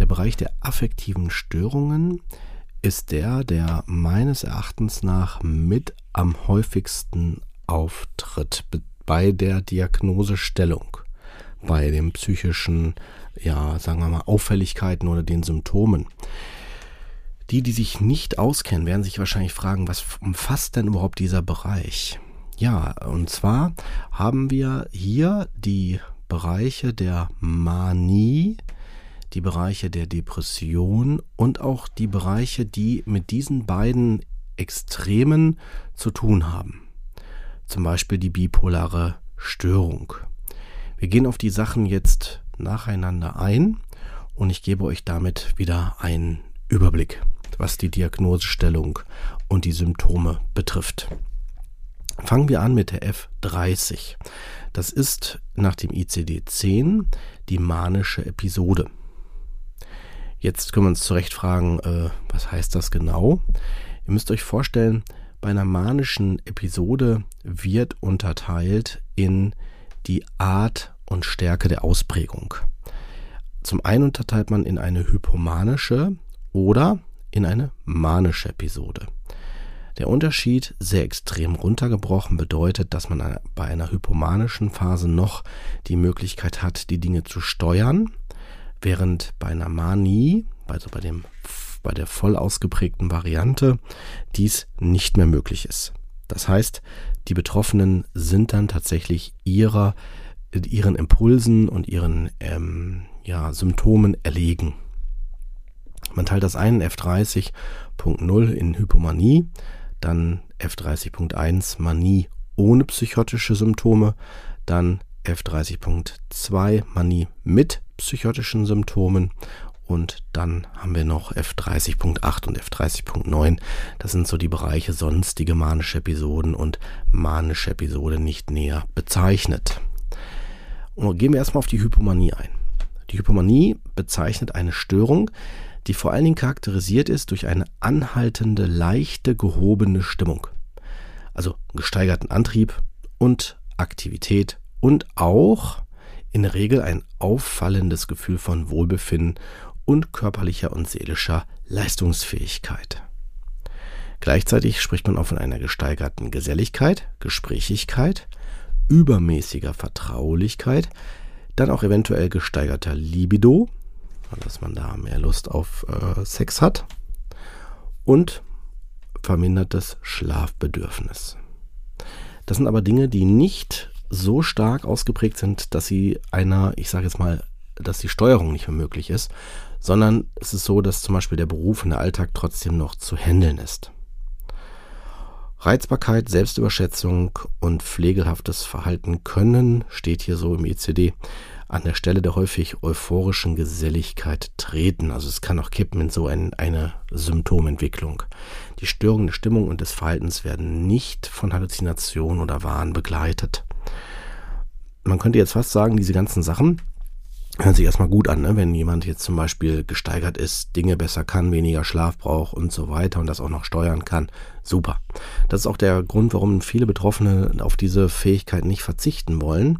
Der Bereich der affektiven Störungen ist der, der meines Erachtens nach mit am häufigsten auftritt bei der Diagnosestellung, bei den psychischen, ja, sagen wir mal, Auffälligkeiten oder den Symptomen. Die, die sich nicht auskennen, werden sich wahrscheinlich fragen, was umfasst denn überhaupt dieser Bereich? Ja, und zwar haben wir hier die Bereiche der Manie, die Bereiche der Depression und auch die Bereiche, die mit diesen beiden Extremen zu tun haben. Zum Beispiel die bipolare Störung. Wir gehen auf die Sachen jetzt nacheinander ein und ich gebe euch damit wieder einen Überblick was die Diagnosestellung und die Symptome betrifft. Fangen wir an mit der F30. Das ist nach dem ICD-10 die manische Episode. Jetzt können wir uns zurecht fragen, äh, was heißt das genau? Ihr müsst euch vorstellen, bei einer manischen Episode wird unterteilt in die Art und Stärke der Ausprägung. Zum einen unterteilt man in eine hypomanische oder in eine manische Episode. Der Unterschied, sehr extrem runtergebrochen, bedeutet, dass man bei einer hypomanischen Phase noch die Möglichkeit hat, die Dinge zu steuern, während bei einer Manie, also bei, dem, bei der voll ausgeprägten Variante, dies nicht mehr möglich ist. Das heißt, die Betroffenen sind dann tatsächlich ihrer, ihren Impulsen und ihren ähm, ja, Symptomen erlegen. Man teilt das ein, F30.0 in Hypomanie, dann F30.1 Manie ohne psychotische Symptome, dann F30.2 Manie mit psychotischen Symptomen und dann haben wir noch F30.8 und F30.9. Das sind so die Bereiche sonstige manische Episoden und manische Episode nicht näher bezeichnet. Und gehen wir erstmal auf die Hypomanie ein. Die Hypomanie bezeichnet eine Störung, die vor allen Dingen charakterisiert ist durch eine anhaltende, leichte, gehobene Stimmung. Also gesteigerten Antrieb und Aktivität und auch in der Regel ein auffallendes Gefühl von Wohlbefinden und körperlicher und seelischer Leistungsfähigkeit. Gleichzeitig spricht man auch von einer gesteigerten Geselligkeit, Gesprächigkeit, übermäßiger Vertraulichkeit, dann auch eventuell gesteigerter Libido, dass man da mehr Lust auf äh, Sex hat und vermindertes Schlafbedürfnis. Das sind aber Dinge, die nicht so stark ausgeprägt sind, dass sie einer, ich sage jetzt mal, dass die Steuerung nicht mehr möglich ist, sondern es ist so, dass zum Beispiel der Beruf und der Alltag trotzdem noch zu handeln ist. Reizbarkeit, Selbstüberschätzung und pflegelhaftes Verhalten können, steht hier so im ECD, an der Stelle der häufig euphorischen Geselligkeit treten. Also es kann auch kippen in so ein, eine Symptomentwicklung. Die Störungen der Stimmung und des Verhaltens werden nicht von Halluzination oder Wahn begleitet. Man könnte jetzt fast sagen, diese ganzen Sachen hören sich erstmal gut an, ne? wenn jemand jetzt zum Beispiel gesteigert ist, Dinge besser kann, weniger Schlaf braucht und so weiter und das auch noch steuern kann. Super. Das ist auch der Grund, warum viele Betroffene auf diese Fähigkeit nicht verzichten wollen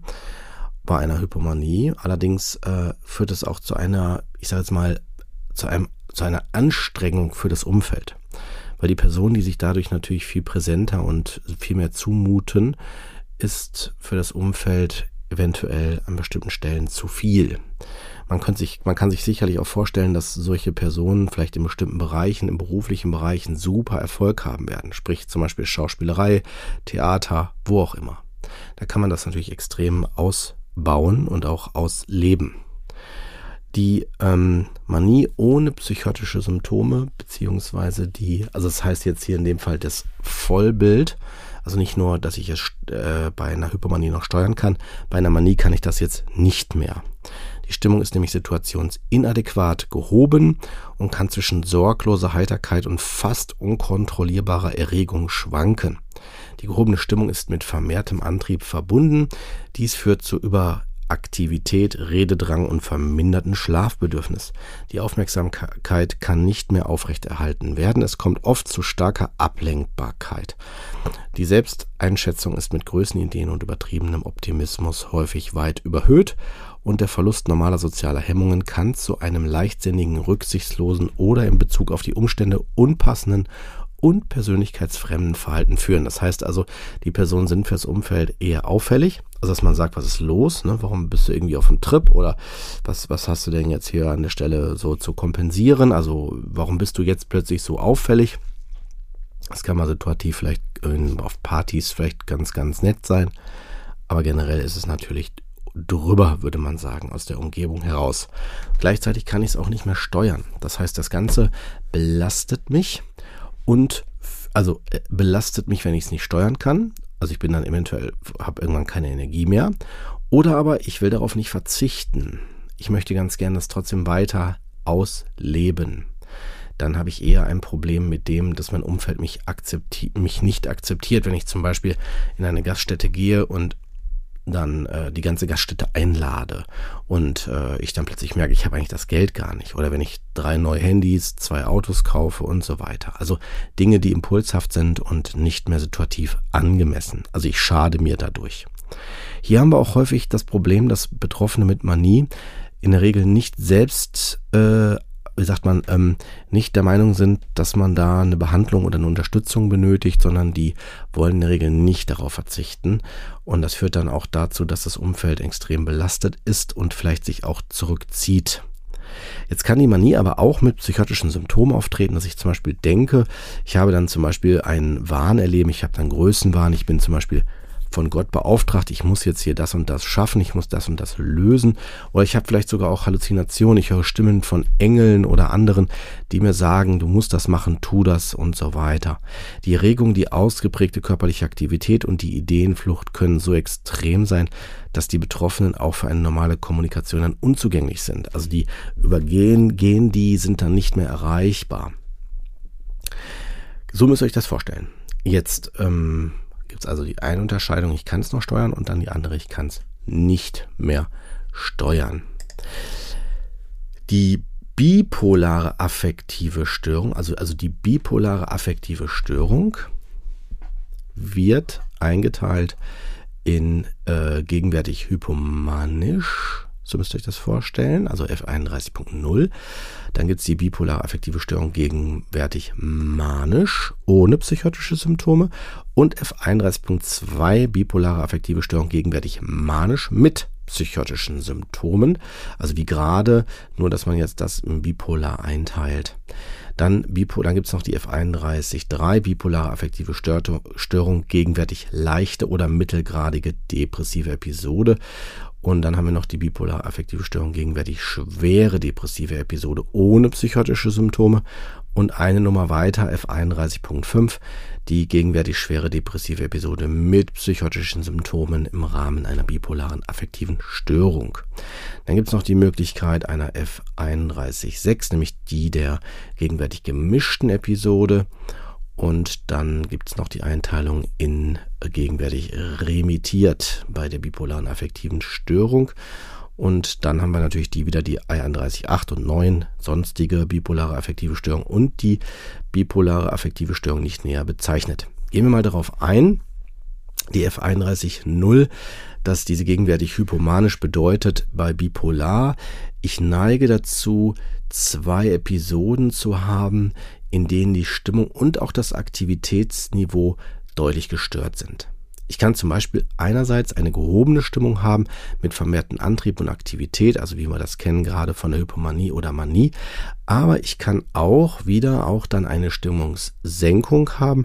bei einer Hypomanie. Allerdings äh, führt es auch zu einer, ich sage jetzt mal, zu, einem, zu einer Anstrengung für das Umfeld. Weil die Personen, die sich dadurch natürlich viel präsenter und viel mehr zumuten, ist für das Umfeld eventuell an bestimmten Stellen zu viel. Man, könnte sich, man kann sich sicherlich auch vorstellen, dass solche Personen vielleicht in bestimmten Bereichen, in beruflichen Bereichen super Erfolg haben werden. Sprich zum Beispiel Schauspielerei, Theater, wo auch immer. Da kann man das natürlich extrem ausbauen und auch ausleben. Die ähm, Manie ohne psychotische Symptome, beziehungsweise die, also das heißt jetzt hier in dem Fall das Vollbild, also nicht nur, dass ich es äh, bei einer Hypomanie noch steuern kann, bei einer Manie kann ich das jetzt nicht mehr. Die Stimmung ist nämlich situationsinadäquat gehoben und kann zwischen sorgloser Heiterkeit und fast unkontrollierbarer Erregung schwanken. Die gehobene Stimmung ist mit vermehrtem Antrieb verbunden. Dies führt zu über Aktivität, Rededrang und verminderten Schlafbedürfnis. Die Aufmerksamkeit kann nicht mehr aufrechterhalten werden. Es kommt oft zu starker Ablenkbarkeit. Die Selbsteinschätzung ist mit Größenideen und übertriebenem Optimismus häufig weit überhöht und der Verlust normaler sozialer Hemmungen kann zu einem leichtsinnigen, rücksichtslosen oder in Bezug auf die Umstände unpassenden und persönlichkeitsfremden Verhalten führen. Das heißt also, die Personen sind fürs Umfeld eher auffällig. Also, dass man sagt, was ist los? Ne? Warum bist du irgendwie auf dem Trip? Oder was, was hast du denn jetzt hier an der Stelle so zu kompensieren? Also, warum bist du jetzt plötzlich so auffällig? Das kann mal situativ vielleicht auf Partys vielleicht ganz, ganz nett sein. Aber generell ist es natürlich drüber, würde man sagen, aus der Umgebung heraus. Gleichzeitig kann ich es auch nicht mehr steuern. Das heißt, das Ganze belastet mich und also äh, belastet mich, wenn ich es nicht steuern kann. Also ich bin dann eventuell, habe irgendwann keine Energie mehr. Oder aber ich will darauf nicht verzichten. Ich möchte ganz gerne das trotzdem weiter ausleben. Dann habe ich eher ein Problem mit dem, dass mein Umfeld mich, akzepti mich nicht akzeptiert. Wenn ich zum Beispiel in eine Gaststätte gehe und dann äh, die ganze Gaststätte einlade und äh, ich dann plötzlich merke, ich habe eigentlich das Geld gar nicht. Oder wenn ich drei neue Handys, zwei Autos kaufe und so weiter. Also Dinge, die impulshaft sind und nicht mehr situativ angemessen. Also ich schade mir dadurch. Hier haben wir auch häufig das Problem, dass Betroffene mit Manie in der Regel nicht selbst äh, wie sagt man, ähm, nicht der Meinung sind, dass man da eine Behandlung oder eine Unterstützung benötigt, sondern die wollen in der Regel nicht darauf verzichten. Und das führt dann auch dazu, dass das Umfeld extrem belastet ist und vielleicht sich auch zurückzieht. Jetzt kann die Manie aber auch mit psychotischen Symptomen auftreten, dass ich zum Beispiel denke, ich habe dann zum Beispiel einen Wahn erleben, ich habe dann Größenwahn, ich bin zum Beispiel von Gott beauftragt, ich muss jetzt hier das und das schaffen, ich muss das und das lösen. Oder ich habe vielleicht sogar auch Halluzinationen, ich höre Stimmen von Engeln oder anderen, die mir sagen, du musst das machen, tu das und so weiter. Die Erregung, die ausgeprägte körperliche Aktivität und die Ideenflucht können so extrem sein, dass die Betroffenen auch für eine normale Kommunikation dann unzugänglich sind. Also die übergehen, gehen die, sind dann nicht mehr erreichbar. So müsst ihr euch das vorstellen. Jetzt ähm, gibt es also die eine Unterscheidung, ich kann es noch steuern und dann die andere, ich kann es nicht mehr steuern. Die bipolare affektive Störung, also, also die bipolare affektive Störung wird eingeteilt in äh, gegenwärtig hypomanisch, so müsst ihr euch das vorstellen, also F31.0. Dann gibt es die bipolare affektive Störung gegenwärtig manisch, ohne psychotische Symptome. Und F31.2 bipolare affektive Störung gegenwärtig manisch mit psychotischen Symptomen. Also wie gerade, nur dass man jetzt das im bipolar einteilt. Dann, dann gibt es noch die F31.3, bipolare affektive Störung, gegenwärtig leichte oder mittelgradige depressive Episode. Und dann haben wir noch die bipolar affektive Störung gegenwärtig schwere depressive Episode ohne psychotische Symptome. Und eine Nummer weiter, F31.5, die gegenwärtig schwere depressive Episode mit psychotischen Symptomen im Rahmen einer bipolaren affektiven Störung. Dann gibt es noch die Möglichkeit einer F31.6, nämlich die der gegenwärtig gemischten Episode. Und dann gibt es noch die Einteilung in gegenwärtig remittiert bei der bipolaren affektiven Störung. Und dann haben wir natürlich die wieder die I31.8 und 9, sonstige bipolare affektive Störung und die bipolare affektive Störung nicht näher bezeichnet. Gehen wir mal darauf ein. Die F31.0, dass diese gegenwärtig hypomanisch bedeutet bei bipolar. Ich neige dazu, zwei Episoden zu haben, in denen die Stimmung und auch das Aktivitätsniveau deutlich gestört sind. Ich kann zum Beispiel einerseits eine gehobene Stimmung haben mit vermehrten Antrieb und Aktivität, also wie wir das kennen gerade von der Hypomanie oder Manie, aber ich kann auch wieder auch dann eine Stimmungssenkung haben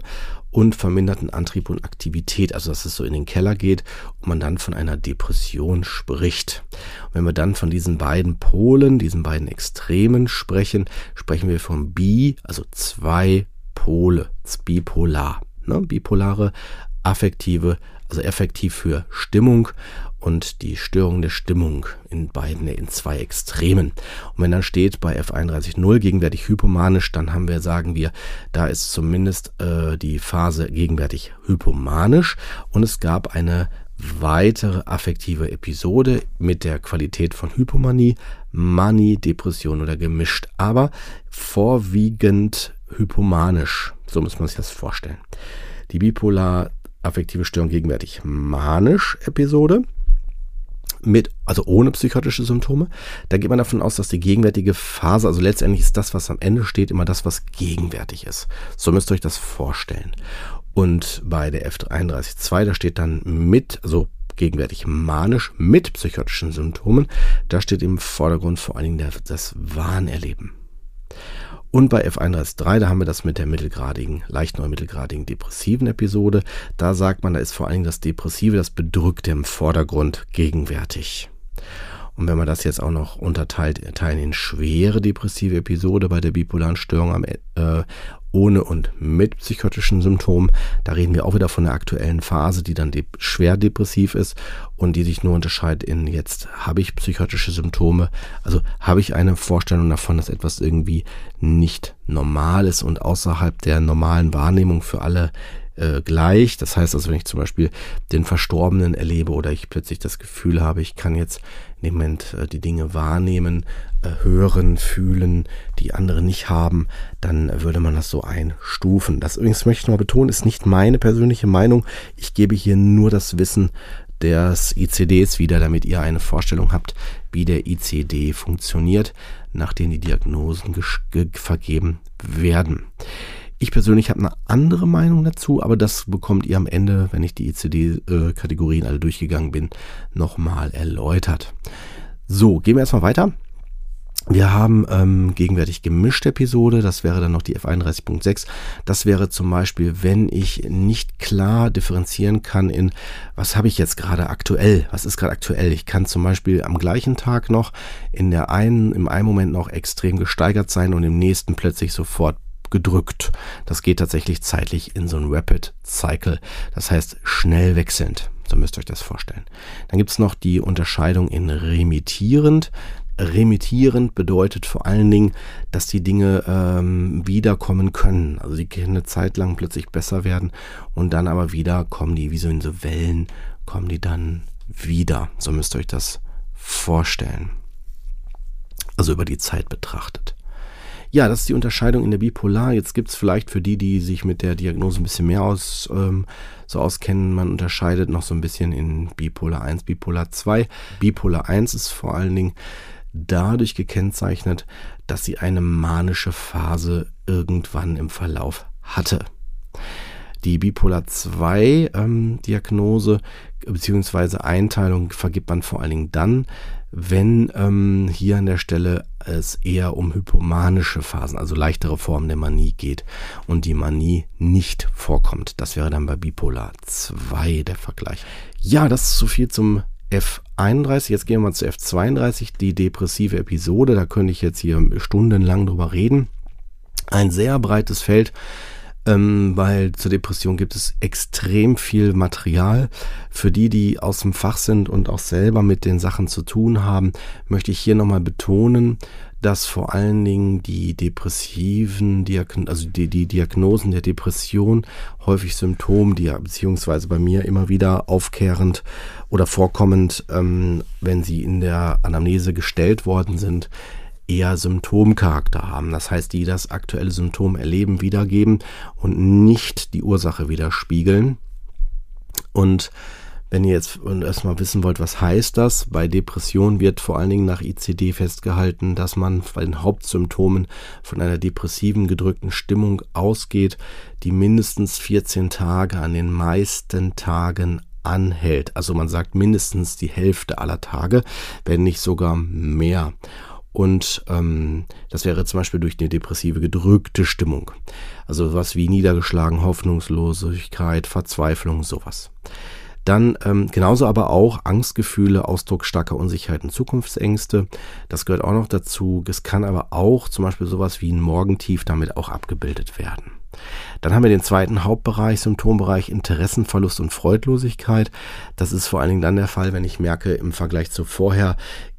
und verminderten Antrieb und Aktivität, also dass es so in den Keller geht und man dann von einer Depression spricht. Und wenn wir dann von diesen beiden Polen, diesen beiden Extremen sprechen, sprechen wir von Bi, also zwei Pole, bipolar. Ne? Bipolare affektive, also effektiv für Stimmung und die Störung der Stimmung in beiden, in zwei Extremen. Und wenn dann steht bei F31.0 gegenwärtig hypomanisch, dann haben wir, sagen wir, da ist zumindest äh, die Phase gegenwärtig hypomanisch und es gab eine weitere affektive Episode mit der Qualität von Hypomanie, Manie, Depression oder gemischt, aber vorwiegend hypomanisch. So muss man sich das vorstellen. Die bipolar affektive Störung gegenwärtig manisch Episode mit, also ohne psychotische Symptome. Da geht man davon aus, dass die gegenwärtige Phase, also letztendlich ist das, was am Ende steht, immer das, was gegenwärtig ist. So müsst ihr euch das vorstellen. Und bei der F312, da steht dann mit, also gegenwärtig manisch mit psychotischen Symptomen, da steht im Vordergrund vor allen Dingen das Wahnerleben. Und bei F133, da haben wir das mit der mittelgradigen, leicht neu mittelgradigen depressiven Episode. Da sagt man, da ist vor allem das Depressive, das Bedrückte im Vordergrund gegenwärtig. Und wenn man das jetzt auch noch unterteilt, teilen in schwere depressive Episode bei der bipolaren Störung am, äh, ohne und mit psychotischen Symptomen. Da reden wir auch wieder von der aktuellen Phase, die dann de schwer depressiv ist und die sich nur unterscheidet in jetzt habe ich psychotische Symptome, also habe ich eine Vorstellung davon, dass etwas irgendwie nicht normal ist und außerhalb der normalen Wahrnehmung für alle äh, gleich. Das heißt also, wenn ich zum Beispiel den Verstorbenen erlebe oder ich plötzlich das Gefühl habe, ich kann jetzt in dem Moment äh, die Dinge wahrnehmen, hören, fühlen, die andere nicht haben, dann würde man das so einstufen. Das übrigens möchte ich mal betonen, ist nicht meine persönliche Meinung. Ich gebe hier nur das Wissen des ICDs wieder, damit ihr eine Vorstellung habt, wie der ICD funktioniert, nachdem die Diagnosen vergeben werden. Ich persönlich habe eine andere Meinung dazu, aber das bekommt ihr am Ende, wenn ich die ICD-Kategorien alle durchgegangen bin, nochmal erläutert. So, gehen wir erstmal weiter. Wir haben ähm, gegenwärtig gemischte Episode, das wäre dann noch die F31.6. Das wäre zum Beispiel, wenn ich nicht klar differenzieren kann in, was habe ich jetzt gerade aktuell, was ist gerade aktuell. Ich kann zum Beispiel am gleichen Tag noch in der einen, im einen Moment noch extrem gesteigert sein und im nächsten plötzlich sofort gedrückt. Das geht tatsächlich zeitlich in so ein Rapid Cycle. Das heißt schnell wechselnd. So müsst ihr euch das vorstellen. Dann gibt es noch die Unterscheidung in remittierend. Remittierend bedeutet vor allen Dingen, dass die Dinge ähm, wiederkommen können. Also die können eine Zeit lang plötzlich besser werden und dann aber wieder kommen die, wie so in so Wellen, kommen die dann wieder. So müsst ihr euch das vorstellen. Also über die Zeit betrachtet. Ja, das ist die Unterscheidung in der Bipolar. Jetzt gibt es vielleicht für die, die sich mit der Diagnose ein bisschen mehr aus, ähm, so auskennen, man unterscheidet noch so ein bisschen in Bipolar 1, Bipolar 2. Bipolar 1 ist vor allen Dingen dadurch gekennzeichnet, dass sie eine manische Phase irgendwann im Verlauf hatte. Die Bipolar 2 ähm, Diagnose bzw. Einteilung vergibt man vor allen Dingen dann, wenn ähm, hier an der Stelle es eher um hypomanische Phasen, also leichtere Formen der Manie geht und die Manie nicht vorkommt. Das wäre dann bei Bipolar 2 der Vergleich. Ja, das ist so viel zum F31. Jetzt gehen wir mal zu F32, die depressive Episode. Da könnte ich jetzt hier stundenlang drüber reden. Ein sehr breites Feld ähm, weil zur Depression gibt es extrem viel Material. Für die, die aus dem Fach sind und auch selber mit den Sachen zu tun haben, möchte ich hier nochmal betonen, dass vor allen Dingen die depressiven, Diagn also die, die Diagnosen der Depression häufig Symptome, die beziehungsweise bei mir immer wieder aufkehrend oder vorkommend, ähm, wenn sie in der Anamnese gestellt worden sind, eher Symptomcharakter haben. Das heißt, die das aktuelle Symptom erleben, wiedergeben und nicht die Ursache widerspiegeln. Und Wenn ihr jetzt erstmal wissen wollt, was heißt das, bei Depression wird vor allen Dingen nach ICD festgehalten, dass man bei den Hauptsymptomen von einer depressiven, gedrückten Stimmung ausgeht, die mindestens 14 Tage an den meisten Tagen anhält. Also man sagt mindestens die Hälfte aller Tage, wenn nicht sogar mehr. Und ähm, das wäre zum Beispiel durch eine depressive, gedrückte Stimmung. Also was wie niedergeschlagen, Hoffnungslosigkeit, Verzweiflung, sowas. Dann ähm, genauso aber auch Angstgefühle, Ausdruck starker Unsicherheit und Zukunftsängste. Das gehört auch noch dazu. Es kann aber auch zum Beispiel sowas wie ein Morgentief damit auch abgebildet werden. Dann haben wir den zweiten Hauptbereich, Symptombereich Interessenverlust und Freudlosigkeit. Das ist vor allen Dingen dann der Fall, wenn ich merke, im Vergleich zu vorher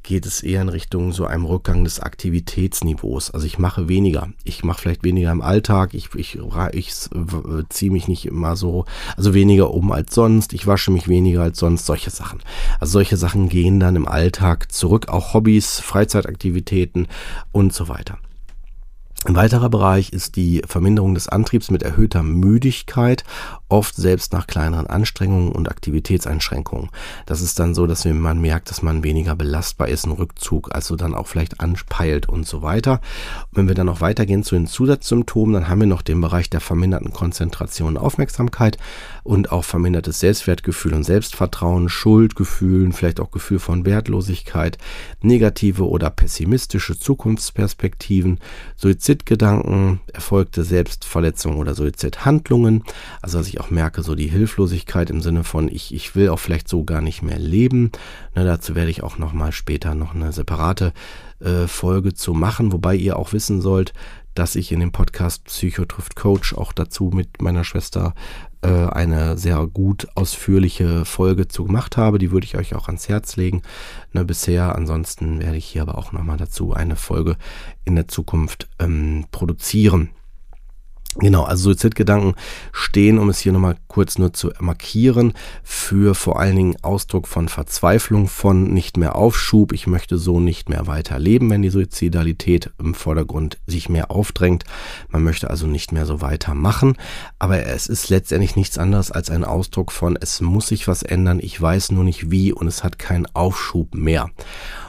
geht es eher in Richtung so einem Rückgang des Aktivitätsniveaus. Also ich mache weniger. Ich mache vielleicht weniger im Alltag. Ich, ich, ich ziehe mich nicht immer so, also weniger um als sonst. Ich wasche mich weniger als sonst. Solche Sachen. Also solche Sachen gehen dann im Alltag zurück. Auch Hobbys, Freizeitaktivitäten und so weiter. Ein weiterer Bereich ist die Verminderung des Antriebs mit erhöhter Müdigkeit, oft selbst nach kleineren Anstrengungen und Aktivitätseinschränkungen. Das ist dann so, dass man merkt, dass man weniger belastbar ist, ein Rückzug, also dann auch vielleicht anpeilt und so weiter. Und wenn wir dann noch weitergehen zu den Zusatzsymptomen, dann haben wir noch den Bereich der verminderten Konzentration und Aufmerksamkeit und auch vermindertes Selbstwertgefühl und Selbstvertrauen, Schuldgefühlen, vielleicht auch Gefühl von Wertlosigkeit, negative oder pessimistische Zukunftsperspektiven, Suizidgedanken, erfolgte Selbstverletzung oder Suizidhandlungen. Also dass ich auch merke, so die Hilflosigkeit im Sinne von ich, ich will auch vielleicht so gar nicht mehr leben. Ne, dazu werde ich auch nochmal später noch eine separate äh, Folge zu machen, wobei ihr auch wissen sollt, dass ich in dem Podcast Psycho trifft Coach auch dazu mit meiner Schwester äh, eine sehr gut ausführliche Folge zu gemacht habe. Die würde ich euch auch ans Herz legen. Ne, bisher, ansonsten werde ich hier aber auch nochmal dazu eine Folge in der Zukunft ähm, produzieren. Genau, also Suizidgedanken stehen, um es hier nochmal kurz nur zu markieren, für vor allen Dingen Ausdruck von Verzweiflung, von nicht mehr Aufschub, ich möchte so nicht mehr weiterleben, wenn die Suizidalität im Vordergrund sich mehr aufdrängt. Man möchte also nicht mehr so weitermachen, aber es ist letztendlich nichts anderes als ein Ausdruck von, es muss sich was ändern, ich weiß nur nicht wie und es hat keinen Aufschub mehr.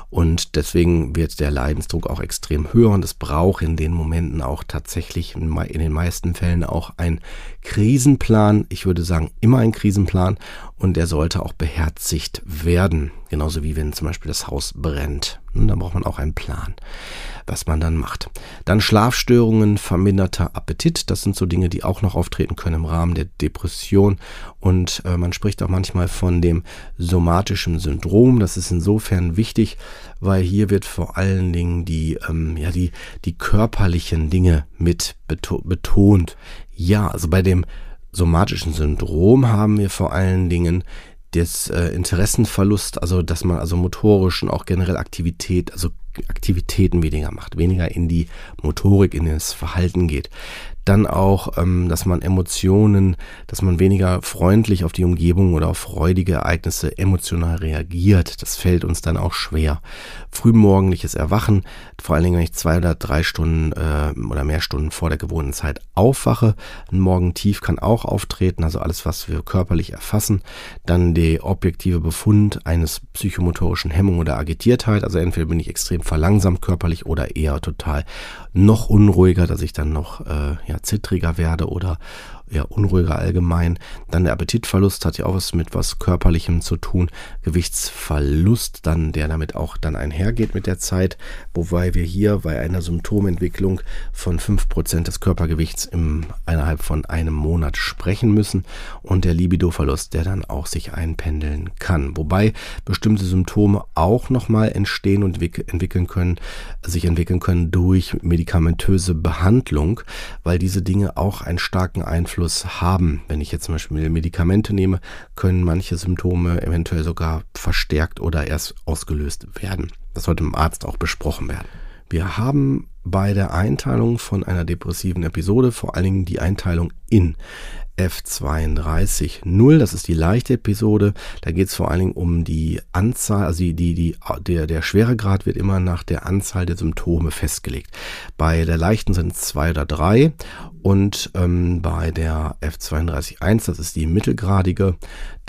Und deswegen wird der Leidensdruck auch extrem höher und es braucht in den Momenten auch tatsächlich in den meisten Fällen auch ein Krisenplan. Ich würde sagen, immer ein Krisenplan und der sollte auch beherzigt werden. Genauso wie wenn zum Beispiel das Haus brennt. Und da braucht man auch einen Plan, was man dann macht. Dann Schlafstörungen, verminderter Appetit. Das sind so Dinge, die auch noch auftreten können im Rahmen der Depression. Und äh, man spricht auch manchmal von dem somatischen Syndrom. Das ist insofern wichtig, weil hier wird vor allen Dingen die, ähm, ja, die, die körperlichen Dinge mit betont. Ja, also bei dem somatischen Syndrom haben wir vor allen Dingen das äh, Interessenverlust, also dass man also motorisch und auch generell Aktivität, also Aktivitäten weniger macht, weniger in die Motorik, in das Verhalten geht. Dann auch, ähm, dass man Emotionen, dass man weniger freundlich auf die Umgebung oder auf freudige Ereignisse emotional reagiert. Das fällt uns dann auch schwer. Frühmorgendliches Erwachen, vor allen Dingen, wenn ich zwei oder drei Stunden äh, oder mehr Stunden vor der gewohnten Zeit aufwache. Ein Morgentief kann auch auftreten, also alles, was wir körperlich erfassen. Dann der objektive Befund eines psychomotorischen Hemmung oder Agitiertheit. Also entweder bin ich extrem verlangsamt körperlich oder eher total noch unruhiger, dass ich dann noch äh, ja, zittriger werde oder ja, unruhiger allgemein. Dann der Appetitverlust hat ja auch was mit was Körperlichem zu tun. Gewichtsverlust, dann, der damit auch dann einhergeht mit der Zeit, wobei wir hier bei einer Symptomentwicklung von 5% des Körpergewichts im, innerhalb von einem Monat sprechen müssen und der Libidoverlust, der dann auch sich einpendeln kann. Wobei bestimmte Symptome auch nochmal entstehen und entwickeln können, sich entwickeln können durch medikamentöse Behandlung, weil diese Dinge auch einen starken Einfluss Einfluss haben. Wenn ich jetzt zum Beispiel Medikamente nehme, können manche Symptome eventuell sogar verstärkt oder erst ausgelöst werden. Das sollte im Arzt auch besprochen werden. Wir haben bei der Einteilung von einer depressiven Episode vor allen Dingen die Einteilung in F32.0. Das ist die leichte Episode. Da geht es vor allen Dingen um die Anzahl, also die, die, die, der, der Schweregrad wird immer nach der Anzahl der Symptome festgelegt. Bei der leichten sind es zwei oder drei und ähm, bei der F32.1, das ist die mittelgradige,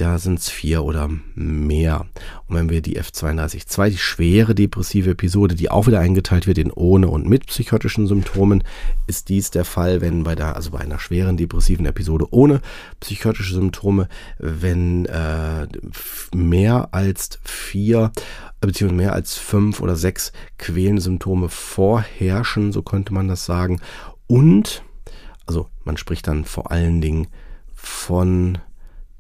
da sind es vier oder mehr. Und wenn wir die F32.2, die schwere depressive Episode, die auch wieder eingeteilt wird in ohne und mit psychotischen Symptomen, ist dies der Fall, wenn bei der, also bei einer schweren depressiven Episode ohne psychotische Symptome, wenn äh, mehr als vier beziehungsweise mehr als fünf oder sechs quälende Symptome vorherrschen, so könnte man das sagen. Und also man spricht dann vor allen Dingen von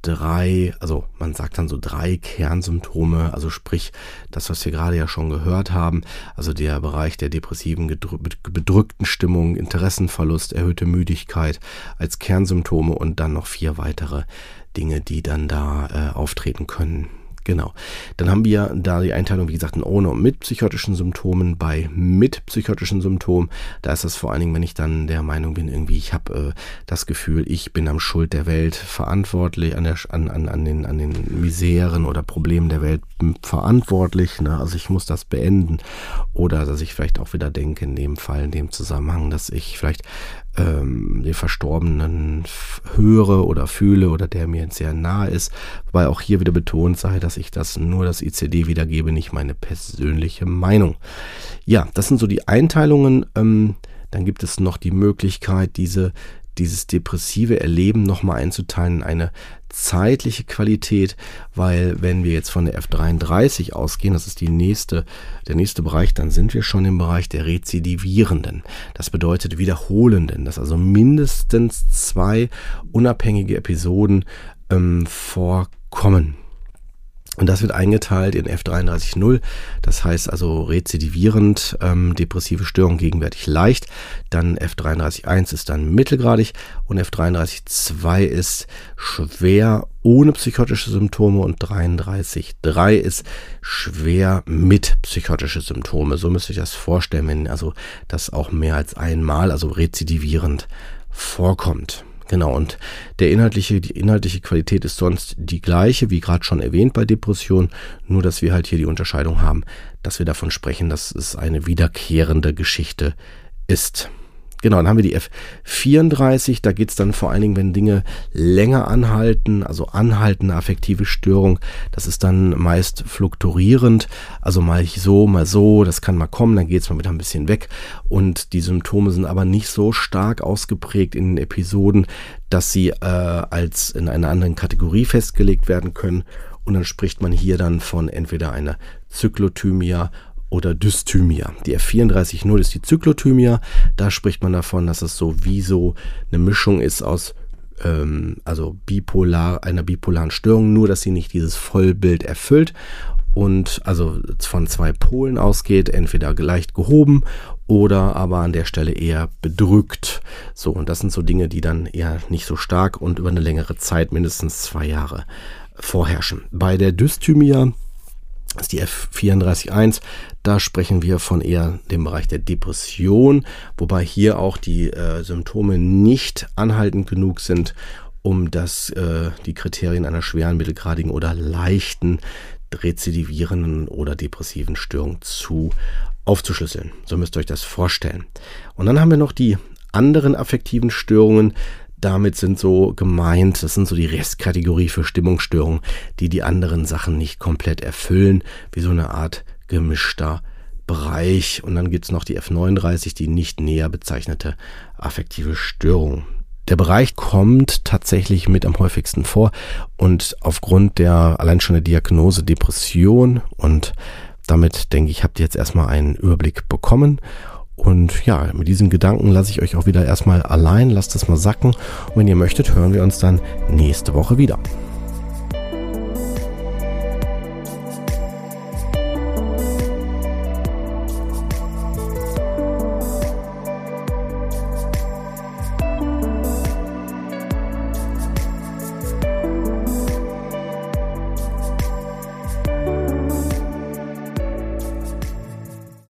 drei, also man sagt dann so drei Kernsymptome, also sprich das, was wir gerade ja schon gehört haben, also der Bereich der depressiven, bedrückten Stimmung, Interessenverlust, erhöhte Müdigkeit als Kernsymptome und dann noch vier weitere Dinge, die dann da äh, auftreten können. Genau. Dann haben wir da die Einteilung, wie gesagt, ohne und mit psychotischen Symptomen. Bei mit psychotischen Symptomen, da ist das vor allen Dingen, wenn ich dann der Meinung bin, irgendwie, ich habe äh, das Gefühl, ich bin am Schuld der Welt verantwortlich, an, der, an, an, an, den, an den Miseren oder Problemen der Welt verantwortlich. Ne? Also ich muss das beenden. Oder dass ich vielleicht auch wieder denke, in dem Fall, in dem Zusammenhang, dass ich vielleicht ähm, den Verstorbenen höre oder fühle oder der mir sehr nahe ist. Wobei auch hier wieder betont sei, dass ich das nur das ICD wiedergebe, nicht meine persönliche Meinung. Ja, das sind so die Einteilungen. Ähm, dann gibt es noch die Möglichkeit, diese dieses depressive Erleben nochmal einzuteilen in eine zeitliche Qualität, weil wenn wir jetzt von der F33 ausgehen, das ist die nächste, der nächste Bereich, dann sind wir schon im Bereich der Rezidivierenden. Das bedeutet Wiederholenden, dass also mindestens zwei unabhängige Episoden ähm, vorkommen. Und das wird eingeteilt in F33.0, das heißt also rezidivierend, ähm, depressive Störung gegenwärtig leicht. Dann F33.1 ist dann mittelgradig und F33.2 ist schwer ohne psychotische Symptome und 33.3 ist schwer mit psychotische Symptome. So müsste ich das vorstellen, wenn also das auch mehr als einmal, also rezidivierend vorkommt. Genau, und der inhaltliche, die inhaltliche Qualität ist sonst die gleiche, wie gerade schon erwähnt bei Depression, nur dass wir halt hier die Unterscheidung haben, dass wir davon sprechen, dass es eine wiederkehrende Geschichte ist. Genau, dann haben wir die F34, da geht es dann vor allen Dingen, wenn Dinge länger anhalten, also anhaltende affektive Störung, das ist dann meist fluktuierend, also mal so, mal so, das kann mal kommen, dann geht es mal wieder ein bisschen weg. Und die Symptome sind aber nicht so stark ausgeprägt in den Episoden, dass sie äh, als in einer anderen Kategorie festgelegt werden können. Und dann spricht man hier dann von entweder einer Zyklothymia oder Dysthymia. Die F34.0 ist die Zyklothymia. Da spricht man davon, dass es so wie so eine Mischung ist aus ähm, also bipolar, einer bipolaren Störung, nur dass sie nicht dieses Vollbild erfüllt und also von zwei Polen ausgeht, entweder leicht gehoben oder aber an der Stelle eher bedrückt. So, und das sind so Dinge, die dann eher nicht so stark und über eine längere Zeit, mindestens zwei Jahre, vorherrschen. Bei der Dysthymia das ist die F34.1. Da sprechen wir von eher dem Bereich der Depression, wobei hier auch die äh, Symptome nicht anhaltend genug sind, um das, äh, die Kriterien einer schweren, mittelgradigen oder leichten rezidivierenden oder depressiven Störung zu aufzuschlüsseln. So müsst ihr euch das vorstellen. Und dann haben wir noch die anderen affektiven Störungen, damit sind so gemeint, das sind so die Restkategorie für Stimmungsstörungen, die die anderen Sachen nicht komplett erfüllen, wie so eine Art gemischter Bereich. Und dann gibt es noch die F39, die nicht näher bezeichnete affektive Störung. Der Bereich kommt tatsächlich mit am häufigsten vor und aufgrund der allein schon der Diagnose Depression und damit denke ich, habt ihr jetzt erstmal einen Überblick bekommen und ja, mit diesen Gedanken lasse ich euch auch wieder erstmal allein, lasst es mal sacken. Und wenn ihr möchtet, hören wir uns dann nächste Woche wieder.